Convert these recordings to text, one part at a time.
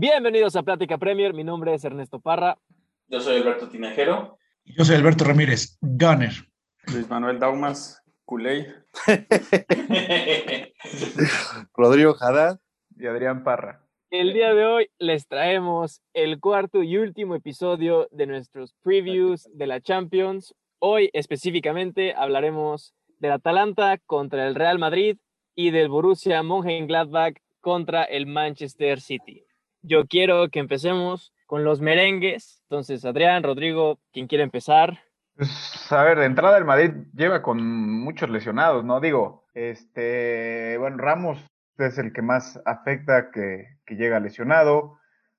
Bienvenidos a Plática Premier. Mi nombre es Ernesto Parra. Yo soy Alberto Tinajero. Yo soy Alberto Ramírez, Gunner. Luis Manuel Daumas, Culey. Rodrigo Haddad. Y Adrián Parra. El día de hoy les traemos el cuarto y último episodio de nuestros previews de la Champions. Hoy específicamente hablaremos del Atalanta contra el Real Madrid y del Borussia Mönchengladbach contra el Manchester City. Yo quiero que empecemos con los merengues. Entonces, Adrián, Rodrigo, ¿quién quiere empezar? Pues, a ver, de entrada el Madrid lleva con muchos lesionados, ¿no? Digo, este, bueno, Ramos es el que más afecta que, que llega lesionado.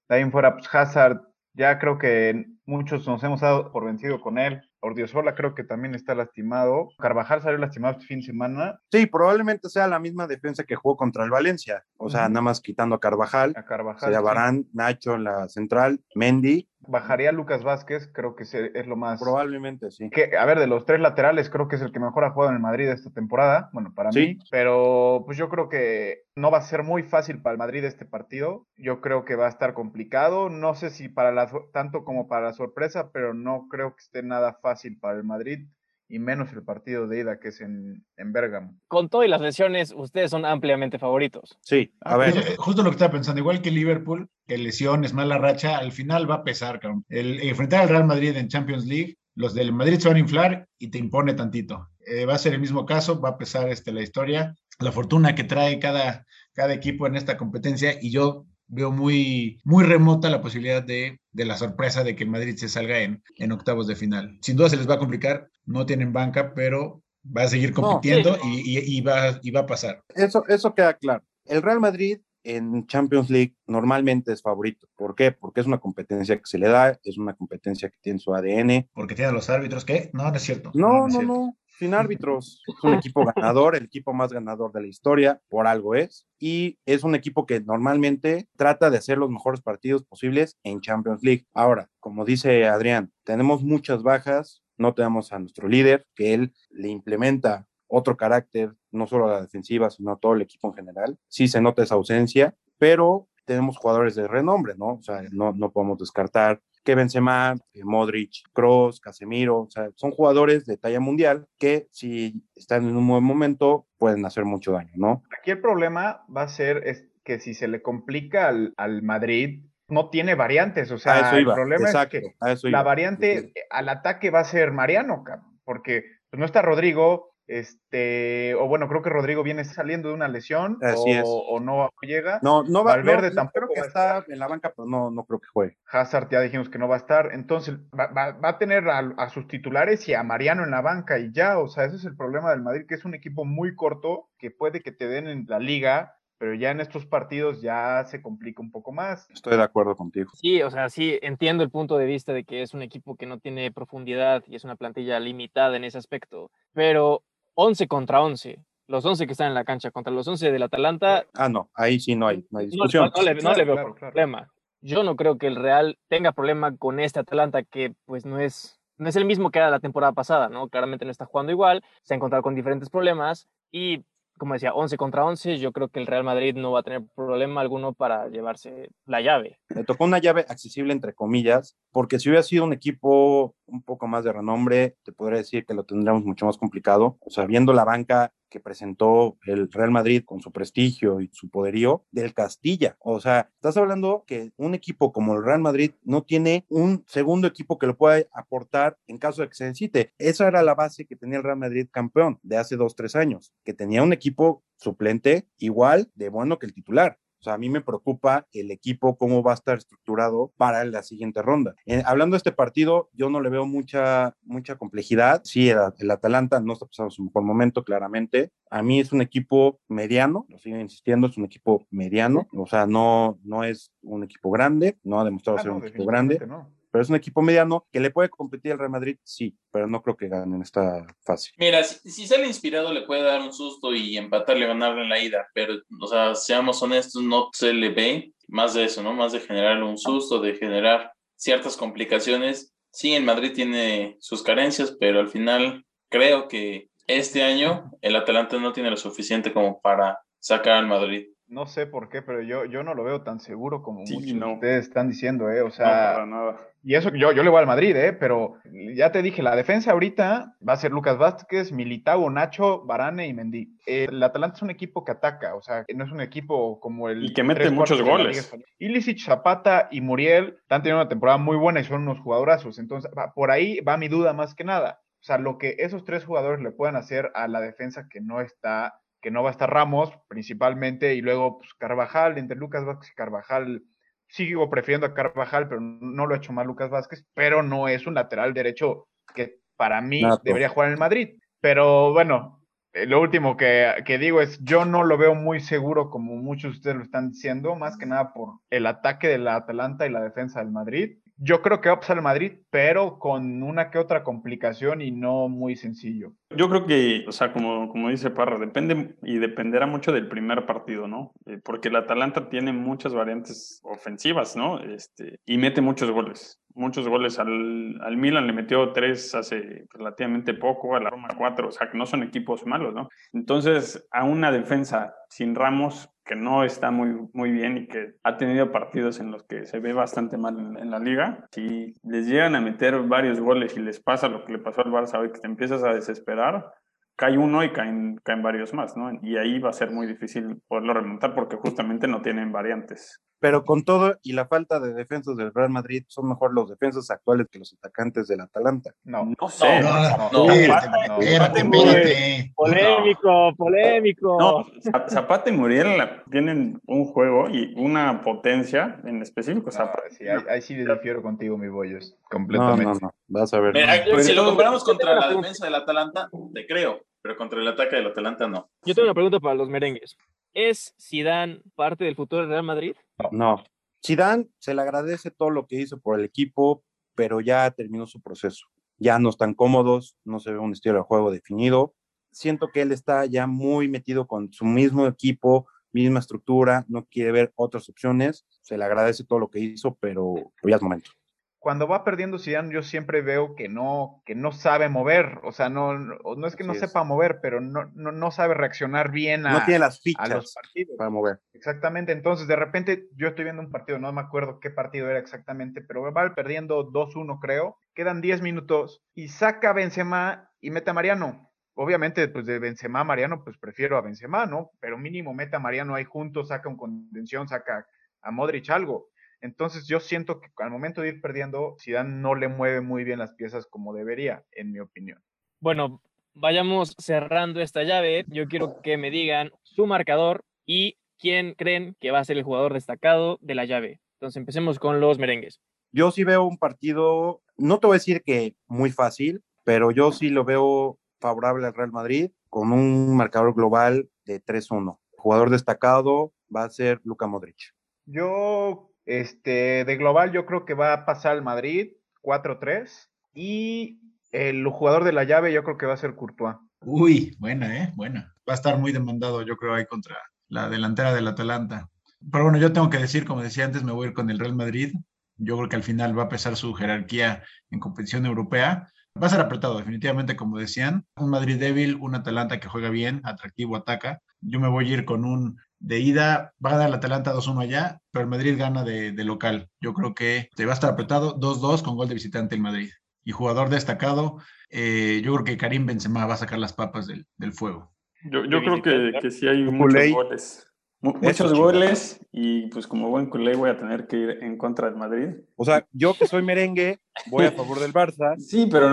De ahí en fuera, pues Hazard, ya creo que muchos nos hemos dado por vencido con él. Ordiosola creo que también está lastimado. Carvajal salió lastimado este fin de semana. Sí, probablemente sea la misma defensa que jugó contra el Valencia. O sea, nada más quitando a Carvajal. A Carvajal. Sería sí. Barán, Nacho en la central, Mendy. Bajaría Lucas Vázquez, creo que es lo más. Probablemente sí. Que, a ver, de los tres laterales, creo que es el que mejor ha jugado en el Madrid esta temporada. Bueno, para Sí. mí. Pero pues yo creo que no va a ser muy fácil para el Madrid este partido. Yo creo que va a estar complicado. No sé si para la, tanto como para la sorpresa, pero no creo que esté nada fácil para el Madrid. Y menos el partido de ida que es en, en Bérgamo. Con todo y las lesiones, ustedes son ampliamente favoritos. Sí, a ver. Eh, Justo lo que estaba pensando, igual que Liverpool, que lesiones, mala racha, al final va a pesar, cabrón. El enfrentar al Real Madrid en Champions League, los del Madrid se van a inflar y te impone tantito. Eh, va a ser el mismo caso, va a pesar este, la historia, la fortuna que trae cada, cada equipo en esta competencia y yo veo muy, muy remota la posibilidad de, de la sorpresa de que el Madrid se salga en, en octavos de final. Sin duda se les va a complicar, no tienen banca, pero va a seguir compitiendo y, y- y va, y va a pasar. Eso, eso queda claro. El Real Madrid en Champions League normalmente es favorito. ¿Por qué? Porque es una competencia que se le da, es una competencia que tiene su ADN. Porque tiene a los árbitros que no, no es cierto. No, no, no, sin árbitros. Es un equipo ganador, el equipo más ganador de la historia, por algo es. Y es un equipo que normalmente trata de hacer los mejores partidos posibles en Champions League. Ahora, como dice Adrián, tenemos muchas bajas, no tenemos a nuestro líder, que él le implementa otro carácter, no solo a la defensiva, sino a todo el equipo en general. Sí se nota esa ausencia, pero tenemos jugadores de renombre, ¿no? O sea, no, no podemos descartar que Benzema, que Modric, Kroos, Casemiro, o sea, son jugadores de talla mundial que si están en un buen momento pueden hacer mucho daño, ¿no? Aquí el problema va a ser es que si se le complica al, al Madrid, no tiene variantes. O sea, a eso el problema exacto, es que la variante al ataque va a ser Mariano, porque pues, no está Rodrigo, este, o bueno, creo que Rodrigo viene saliendo de una lesión, Así o, es. o no llega. No, no va, Valverde no, tampoco creo que está estar. en la banca, pero no, no creo que juegue. Hazard ya dijimos que no va a estar, entonces va, va- va a tener a, a sus titulares y a Mariano en la banca y ya, o sea, ese es el problema del Madrid, que es un equipo muy corto, que puede que te den en la liga, pero ya en estos partidos ya se complica un poco más. Estoy de acuerdo contigo. Sí, o sea, sí, entiendo el punto de vista de que es un equipo que no tiene profundidad y es una plantilla limitada en ese aspecto, pero 11 contra 11, los 11 que están en la cancha contra los 11 del Atalanta, Ah, no, ahí sí no hay, no hay no, discusión. no le, no Claro, le veo claro, claro. problema. Yo no creo que el Real tenga problema con este Atalanta que pues no es, no es el mismo que era la temporada pasada, ¿no? Claramente no está jugando igual, se ha encontrado con diferentes problemas y como decía, 11 contra 11, yo creo que el Real Madrid no va a tener problema alguno para llevarse la llave. Le tocó una llave accesible, entre comillas, porque si hubiera sido un equipo un poco más de renombre, te podría decir que lo tendríamos mucho más complicado. O sea, viendo la banca que presentó el Real Madrid con su prestigio y su poderío del Castilla. O sea, estás hablando que un equipo como el Real Madrid no tiene un segundo equipo que lo pueda aportar en caso de que se necesite. Esa era la base que tenía el Real Madrid campeón de hace dos, tres años, que tenía un equipo suplente igual de bueno que el titular. O sea, a mí me preocupa el equipo, cómo va a estar estructurado para la siguiente ronda. Eh, hablando de este partido, yo no le veo mucha, mucha complejidad. Sí, el, el Atalanta no está pasando su mejor momento, claramente. A mí es un equipo mediano, lo sigo insistiendo, es un equipo mediano. O sea, no, no es un equipo grande, no ha demostrado Ah, ser no, un equipo grande no. Pero es un equipo mediano que le puede competir al Real Madrid, sí, pero no creo que ganen esta fase. Mira, si, si sale inspirado le puede dar un susto y empatarle, ganarle en la ida, pero, o sea, seamos honestos, no se le ve más de eso, ¿no? Más de generar un susto, de generar ciertas complicaciones. Sí, el Madrid tiene sus carencias, pero al final creo que este año el Atalanta no tiene lo suficiente como para sacar al Madrid. No sé por qué, pero yo, yo no lo veo tan seguro como Sí, muchos no. de ustedes están diciendo, ¿eh? O No, sea, para nada. y eso que yo, yo le voy al Madrid, ¿eh? Pero ya te dije, la defensa ahorita va a ser Lucas Vázquez, Militao, Nacho, Varane y Mendy. El Atalanta es un equipo que ataca, o sea, no es un equipo como el... Y que mete muchos goles. Ilicic, Zapata y Muriel están teniendo una temporada muy buena y son unos jugadorazos. Entonces, por ahí va mi duda más que nada. O sea, lo que esos tres jugadores le puedan hacer a la defensa que no está, que no va a estar Ramos principalmente, y luego pues, Carvajal, entre Lucas Vázquez y Carvajal, sigo prefiriendo a Carvajal, pero no lo ha hecho mal Lucas Vázquez, pero no es un lateral derecho que para mí Nato. debería jugar en el Madrid. Pero bueno, eh, lo último que, que digo es, yo no lo veo muy seguro como muchos de ustedes lo están diciendo, más que nada por el ataque de la Atalanta y la defensa del Madrid. Yo creo que va a pasar el Madrid, pero con una que otra complicación y no muy sencillo. Yo creo que, o sea, como, como dice Parra, depende y dependerá mucho del primer partido, ¿no? Eh, porque el Atalanta tiene muchas variantes ofensivas, ¿no? Este, y mete muchos goles. Muchos goles al, al Milan le metió tres hace relativamente poco, a la Roma cuatro, o sea, que no son equipos malos, ¿no? Entonces, a una defensa sin Ramos, que no está muy, muy bien y que ha tenido partidos en los que se ve bastante mal en, la liga, si les llegan a meter varios goles y les pasa lo que le pasó al Barça hoy, que te empiezas a desesperar, cae uno y caen, caen varios más, ¿no? Y ahí va a ser muy difícil poderlo remontar porque justamente no tienen variantes. Pero con todo y la falta de defensas del Real Madrid, son mejor los defensas actuales que los atacantes del Atalanta. No, No sé. No, no, no, espérate, no. espérate. Polémico, polémico. No, Za- Zapata y Muriel la- tienen un juego y una potencia en específico. no, Zapata. sí, ahí, ahí sí difiero contigo, mi bollos, No, completamente. no, no. Vas a ver. Mira, si lo comparamos contra la defensa del Atalanta, te creo, pero contra el ataque del Atalanta no. Yo tengo una pregunta para los merengues. ¿Es Zidane parte del futuro del Real Madrid? No. Zidane se le agradece todo lo que hizo por el equipo, pero ya terminó su proceso. Ya no están cómodos, no se ve un estilo de juego definido. Siento que él está ya muy metido con su mismo equipo, misma estructura, no quiere ver otras opciones. Se le agradece todo lo que hizo, pero ya es momento. Cuando va perdiendo Zidane, yo siempre veo que no, que no sabe mover. O sea, no, no, es que no es. sepa mover, pero no, no, no sabe reaccionar bien a, No tiene las a fichas los partidos. para mover. Exactamente. Entonces, de repente, yo estoy viendo un partido, no me acuerdo qué partido era exactamente, pero va perdiendo 2-1, creo. Quedan 10 minutos y saca a Benzema y mete a Mariano. Obviamente, pues de Benzema a Mariano, pues prefiero a Benzema, ¿no? Pero mínimo mete a Mariano ahí juntos, saca un contención, saca a Modric algo. Entonces yo siento que al momento de ir perdiendo, Zidane no le mueve muy bien las piezas como debería, en mi opinión. Bueno, vayamos cerrando esta llave. Yo quiero que me digan su marcador y quién creen que va a ser el jugador destacado de la llave. Entonces empecemos con los merengues. Yo sí veo un partido, no te voy a decir que muy fácil, pero yo sí lo veo favorable al Real Madrid con un marcador global de 3-1. Jugador destacado va a ser Luka Modric. Yo, este, de global, yo creo que va a pasar el Madrid 4-3 y el jugador de la llave yo creo que va a ser Courtois. Uy, buena, ¿eh? Buena. Va a estar muy demandado, yo creo, ahí contra la delantera del Atalanta. Pero bueno, yo tengo que decir, como decía antes, me voy a ir con el Real Madrid. Yo creo que al final va a pesar su jerarquía en competición europea. Va a ser apretado, definitivamente, como decían. Un Madrid débil, un Atalanta que juega bien, atractivo, ataca. Yo me voy a ir con un de ida. Va a ganar el Atalanta 2-1 allá, pero el Madrid gana de, de local. Yo creo que te va a estar apretado 2-2 con gol de visitante el Madrid. Y jugador destacado, eh, yo creo que Karim Benzema va a sacar las papas del, del fuego. Yo, creo que, que sí hay Un muchos goles. Muchos goles y pues como buen culé voy a tener que ir en contra del Madrid. O sea, yo que soy merengue, voy a favor del Barça. Sí, pero,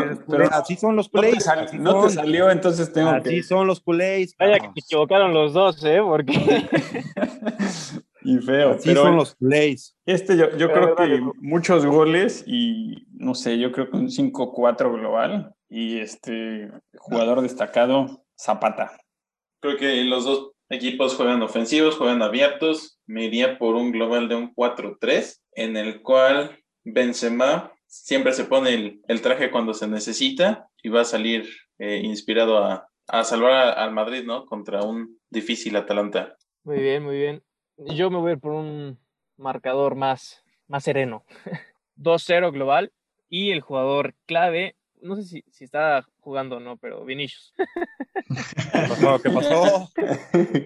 así son los no, te culés. sal- no te salió, entonces tengo Así que... son los culés. Vaya que se equivocaron los dos, ¿eh? Porque y feo. Así pero son los culés. Este yo, creo verdad, que yo- muchos goles y no sé, yo creo que un 5-4 global y este jugador destacado Zapata. Creo que los dos equipos juegan ofensivos, juegan abiertos. Me iría por un global de un 4-3, en el cual Benzema siempre se pone el, el traje cuando se necesita y va a salir eh, inspirado a, a salvar al Madrid, ¿no? Contra un difícil Atalanta. Muy bien, muy bien. Yo me voy a ir por un marcador más, más sereno. 2-0 global y el jugador clave, no sé si, si está jugando, no, pero Vinicius. ¿Qué pasó? ¿Qué pasó?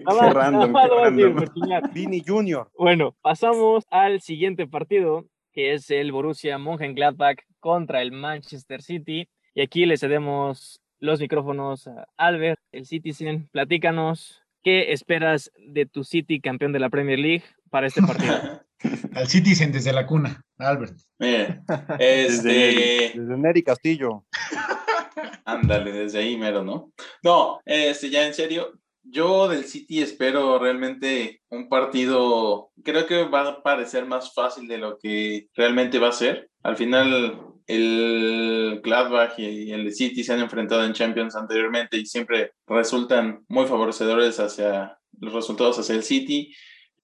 Nada chingar. Vini Junior. Bueno, pasamos al siguiente partido, que es el Borussia Mönchengladbach contra el Manchester City. Y aquí le cedemos los micrófonos a Albert, el Citizen. Platícanos, ¿qué esperas de tu City campeón de la Premier League para este partido? Al Citizen desde la cuna, Albert. Mire, este, Desde Neri Castillo. ándale, desde ahí mero, ¿no? No, este, ya en serio, yo del City espero realmente un partido, creo que va a parecer más fácil de lo que realmente va a ser. Al final, el Gladbach y el City se han enfrentado en Champions anteriormente y siempre resultan muy favorecedores hacia los resultados hacia el City.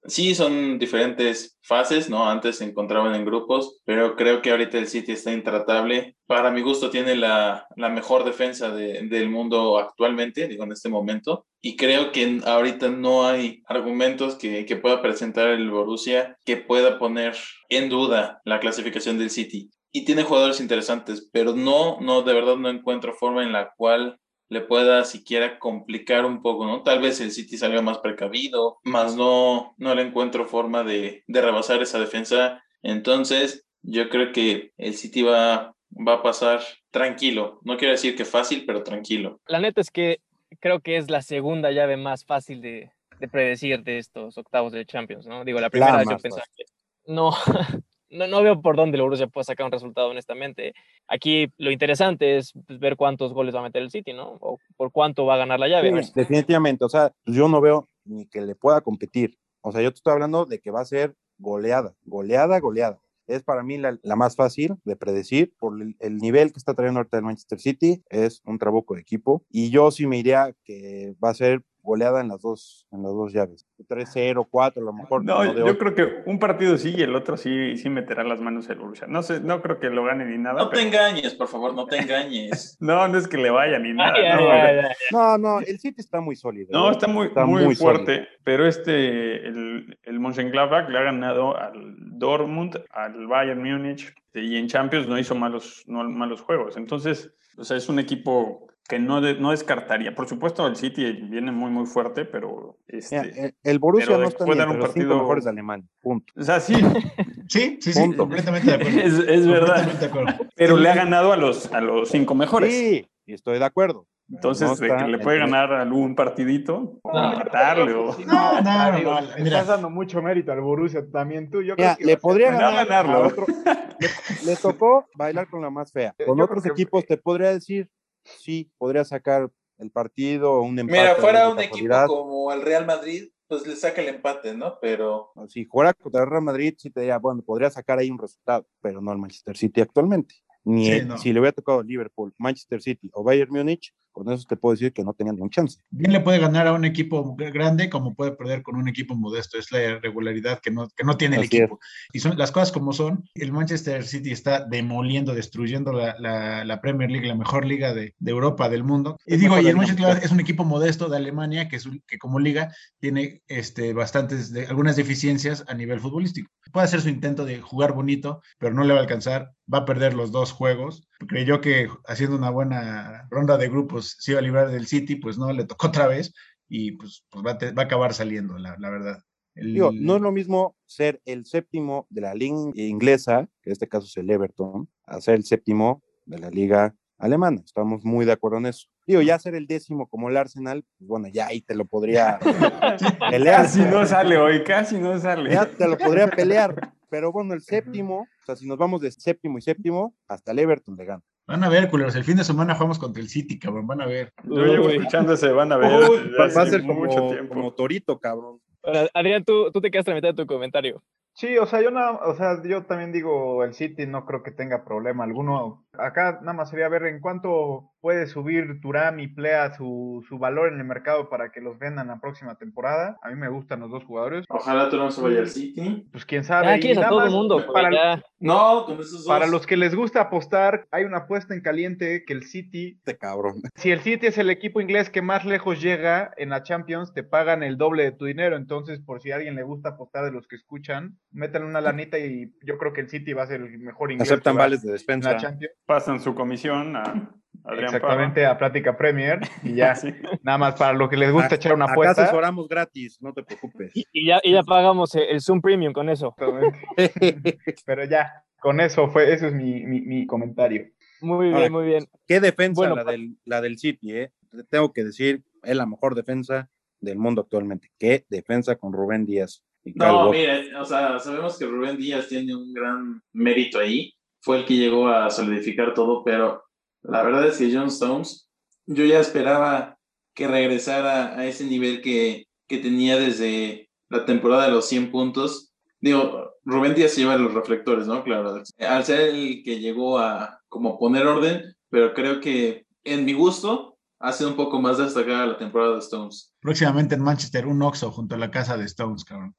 Sí, son diferentes fases, ¿no? Antes se encontraban en grupos, pero creo que ahorita el City está intratable. Para mi gusto tiene la, la mejor defensa de- del mundo actualmente, digo, en este momento. Y creo que ahorita no hay argumentos que, que pueda presentar el Borussia que pueda poner en duda la clasificación del City. Y tiene jugadores interesantes, pero no, no, de verdad no encuentro forma en la cual le pueda siquiera complicar un poco, ¿no? Tal vez el City salió más precavido, más no, no le encuentro forma de, de rebasar esa defensa. Entonces, yo creo que el City va, va a pasar tranquilo. No quiero decir que fácil, pero tranquilo. La neta es que creo que es la segunda llave más fácil de, de predecir de estos octavos de Champions, ¿no? Digo, la primera yo pensaba que no, no, no veo por dónde el Borussia puede sacar un resultado, honestamente. Aquí lo interesante es pues, ver cuántos goles va a meter el City, ¿no? O por cuánto va a ganar la llave. Sí, definitivamente. O sea, yo no veo ni que le pueda competir. O sea, yo te estoy hablando de que va a ser goleada, goleada, goleada. Es para mí la, la más fácil de predecir por el, el nivel que está trayendo ahorita el Manchester City. Es un trabuco de equipo. Y yo sí me iría que va a ser goleada en las dos, en las dos llaves. 3-0, 4, a lo mejor. No, yo creo que un partido sí y el otro sí, sí meterá las manos el Borussia. No sé, no creo que lo gane ni nada. No te engañes, por favor, no te engañes. No, no es que le vaya ni nada. Ay, ay, no, ay, ay. No, no, el City está muy sólido. No, ¿eh? está muy, Está muy, muy fuerte, pero este, el, el Mönchengladbach le ha ganado al Dortmund, al Bayern Múnich, y en Champions no hizo malos, no, malos juegos. Entonces, o sea, es un equipo que no, de- no descartaría. Por supuesto, el City viene muy, muy fuerte, pero este, Mira, el, el Borussia pero no está puede ni dar un entre los cinco partido- mejores de Alemania. Punto. o sea, sí, Sí, sí, sí, Punto. completamente de acuerdo. es, es verdad, Completamente de acuerdo. pero le ha ganado a los, a los cinco mejores. Sí, y estoy de acuerdo. Entonces, No de está que le puede ganar algún partidito, No. matarle, o... No, no, no, no, mira. estás dando mucho mérito al Borussia también tú. Yo Mira, creo que le podría No ganar ganarlo. a otro- le, le tocó bailar con la más fea. Con otros que- equipos te podría decir, sí, podría sacar el partido o un empate. Mira, fuera un equipo como el Real Madrid, pues le saca el empate, ¿no? Pero Si fuera contra el Real Madrid, sí te diría, bueno, podría sacar ahí un resultado, pero no el Manchester City actualmente. Ni Sí, no. si le hubiera tocado Liverpool, Manchester City o Bayern Múnich, con eso te puedo decir que no tenían ningún chance. Bien le puede ganar a un equipo gr- grande como puede perder con un equipo modesto. Es la regularidad que no, que no tiene el Así es. equipo. Y son las cosas como son. El Manchester City está demoliendo, destruyendo la, la- la Premier League, la mejor liga de, de Europa, del mundo. Y Es digo, y el Manchester es un equipo modesto de Alemania que, es un- que como liga tiene este, bastantes, de, algunas deficiencias a nivel futbolístico. Puede hacer su intento de jugar bonito, pero no le va a alcanzar. Va a perder los dos juegos. Creyó que haciendo una buena ronda de grupos se iba a librar del City, pues no, le tocó otra vez y pues, pues va, a te- va a acabar saliendo, la, la verdad. El- Digo, no es lo mismo ser el séptimo de la liga inglesa, que en este caso es el Everton, a ser el séptimo de la liga alemana. Estamos muy de acuerdo en eso. Digo, ya ser el décimo como el Arsenal, pues bueno, ya ahí te lo podría pelear. Casi no sale hoy, casi no sale. Ya te lo podría pelear. Pero bueno, el séptimo, o sea, si nos vamos de séptimo y séptimo, hasta el Everton le gana. Van a ver, culeros, el fin de semana jugamos contra el City, cabrón, van a ver. Yo llevo escuchando ese van a ver. Uy, va, a ser como, mucho tiempo. como Torito, cabrón. Ahora, Adrián, tú, tú te quedaste a la mitad de tu comentario. Sí, o sea, yo nada, o sea, yo también digo el City no creo que tenga problema alguno. Acá nada más sería ver en cuánto puede subir Turam y Plea su, su valor en el mercado para que los vendan la próxima temporada. A mí me gustan los dos jugadores. ojalá no se vaya al City. Pues quién sabe. Ya Y quieres a todo el mundo, güey, para, ya. No, con esos dos. para los que les gusta apostar, hay una apuesta en caliente que el City Este cabrón. si el City es el equipo inglés que más lejos llega en la Champions, te pagan el doble de tu dinero. Entonces, por si a alguien le gusta apostar de los que escuchan, métanle una lanita y yo creo que el City va a ser el mejor inglés. Aceptan vales de en despensa. Pasan su comisión a Adrián exactamente a Plática Premier y ya, Sí. nada más para lo que les gusta echar una Acá apuesta. asesoramos gratis, no te preocupes. Y, y ya, y ya pagamos el, Zoom Premium con eso. Pero ya, con eso fue, eso es mi, mi, mi comentario. Muy bien, Ahora, muy bien. Qué defensa Bueno, la, del, la del City, ¿eh? Te Tengo que decir, es la mejor defensa del mundo actualmente. Qué defensa con Rubén Díaz. y No, mira, o sea, sabemos que Rubén Díaz tiene un gran mérito ahí. Fue el que llegó a solidificar todo, pero la verdad es que John Stones, yo ya esperaba que regresara a ese nivel que, que tenía desde la temporada de los 100 puntos. Digo, Rubén Díaz se lleva los reflectores, ¿no? Claro, al ser el que llegó a como poner orden, pero creo que en mi gusto ha sido un poco más destacada la temporada de Stones. Próximamente en Manchester, un Oxxo junto a la casa de Stones, cabrón.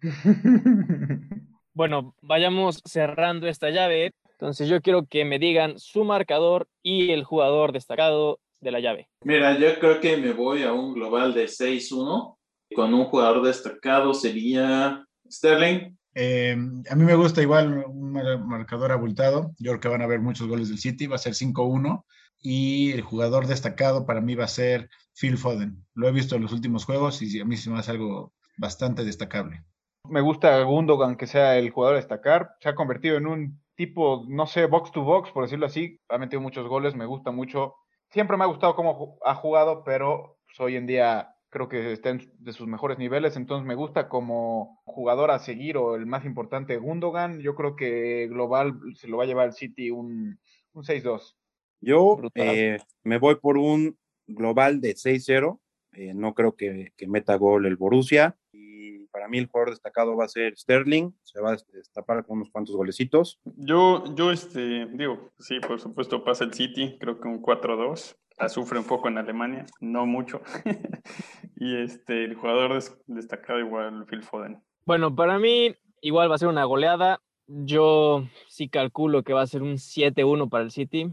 Bueno, vayamos cerrando esta llave. Entonces yo quiero que me digan su marcador y el jugador destacado de la llave. Mira, yo creo que me voy a un global de 6-1. Con un jugador destacado sería Sterling. Eh, a mí me gusta igual un mar- marcador abultado. Yo creo que van a haber muchos goles del City, va a ser 5-1. Y el jugador destacado para mí va a ser Phil Foden. Lo he visto en los últimos juegos y a mí se me hace algo bastante destacable. Me gusta Gundogan que sea el jugador destacar. Se ha convertido en un tipo, no sé, box to box, por decirlo así. Ha metido muchos goles, me gusta mucho. Siempre me ha gustado cómo ha jugado, pero pues, hoy en día creo que está en de sus mejores niveles. Entonces me gusta como jugador a seguir o el más importante, Gundogan. Yo creo que global se lo va a llevar el City un, un 6-2. Yo eh, me voy por un global de 6-0. Eh, no creo que, que meta gol el Borussia. Y para mí el jugador destacado va a ser Sterling. Se va a destapar con unos cuantos golecitos. Yo, yo, este, digo, sí, por supuesto pasa el City, creo que un 4-2. La sufre un poco en Alemania, no mucho. y este, el jugador des- destacado igual, Phil Foden. Bueno, para mí igual va a ser una goleada. Yo sí calculo que va a ser un 7-1 para el City.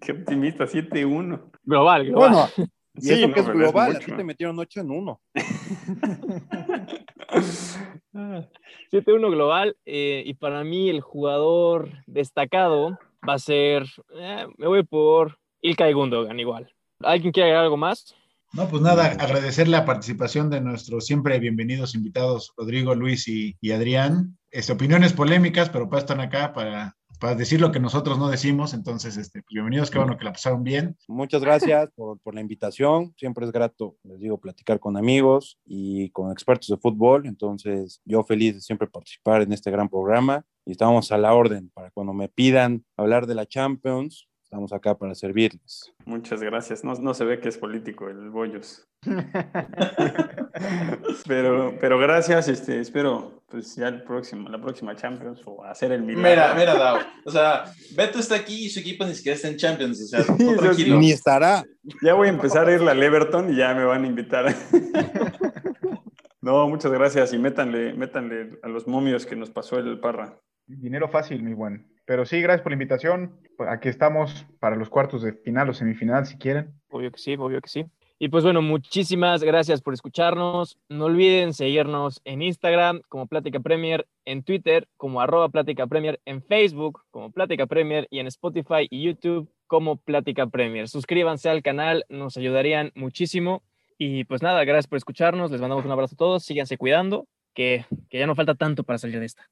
Qué optimista, 7-1. Global, global. Bueno, y Sí, eso no, que es pero es global, a mucho. ti te metieron 8 en 1. 7-1 global. eh, y para mí el jugador destacado va a ser, eh, me voy por Ilkay Gundogan igual. ¿Alguien quiere agregar algo más? No, pues nada, agradecer la participación de nuestros siempre bienvenidos invitados, Rodrigo, Luis y, y Adrián. Este, opiniones polémicas, pero pues están acá para, para decir lo que nosotros no decimos. Entonces, este, pues, bienvenidos, qué bueno que la pasaron bien. Muchas gracias por, por la invitación. Siempre es grato, les digo, platicar con amigos y con expertos de fútbol. Entonces, yo feliz de siempre participar en este gran programa y estamos a la orden para cuando me pidan hablar de la Champions. Estamos acá para servirles. Muchas gracias. No, no se ve que es político el Bollos. pero, pero gracias, este, espero pues ya el próximo, la próxima Champions o hacer el milagro. Mira, mira, Dao. O sea, Beto está aquí y su equipo ni siquiera está en Champions. O sea, tranquilo. Ni estará. Ya voy a empezar a ir al Everton y ya me van a invitar. no, muchas gracias y métanle, métanle a los momios que nos pasó el Parra. Dinero fácil, mi buen. Pero sí, gracias por la invitación. Pues Aquí estamos para los cuartos de final o semifinal, si quieren. Obvio que sí, obvio que sí. Y pues bueno, muchísimas gracias por escucharnos. No olviden seguirnos en Instagram como Plática Premier, en Twitter como arroba Plática Premier, en Facebook como Plática Premier y en Spotify y YouTube como Plática Premier. Suscríbanse al canal, nos ayudarían muchísimo. Y pues nada, gracias por escucharnos. Les mandamos un abrazo a todos. Síganse cuidando, que, que ya no falta tanto para salir de esta.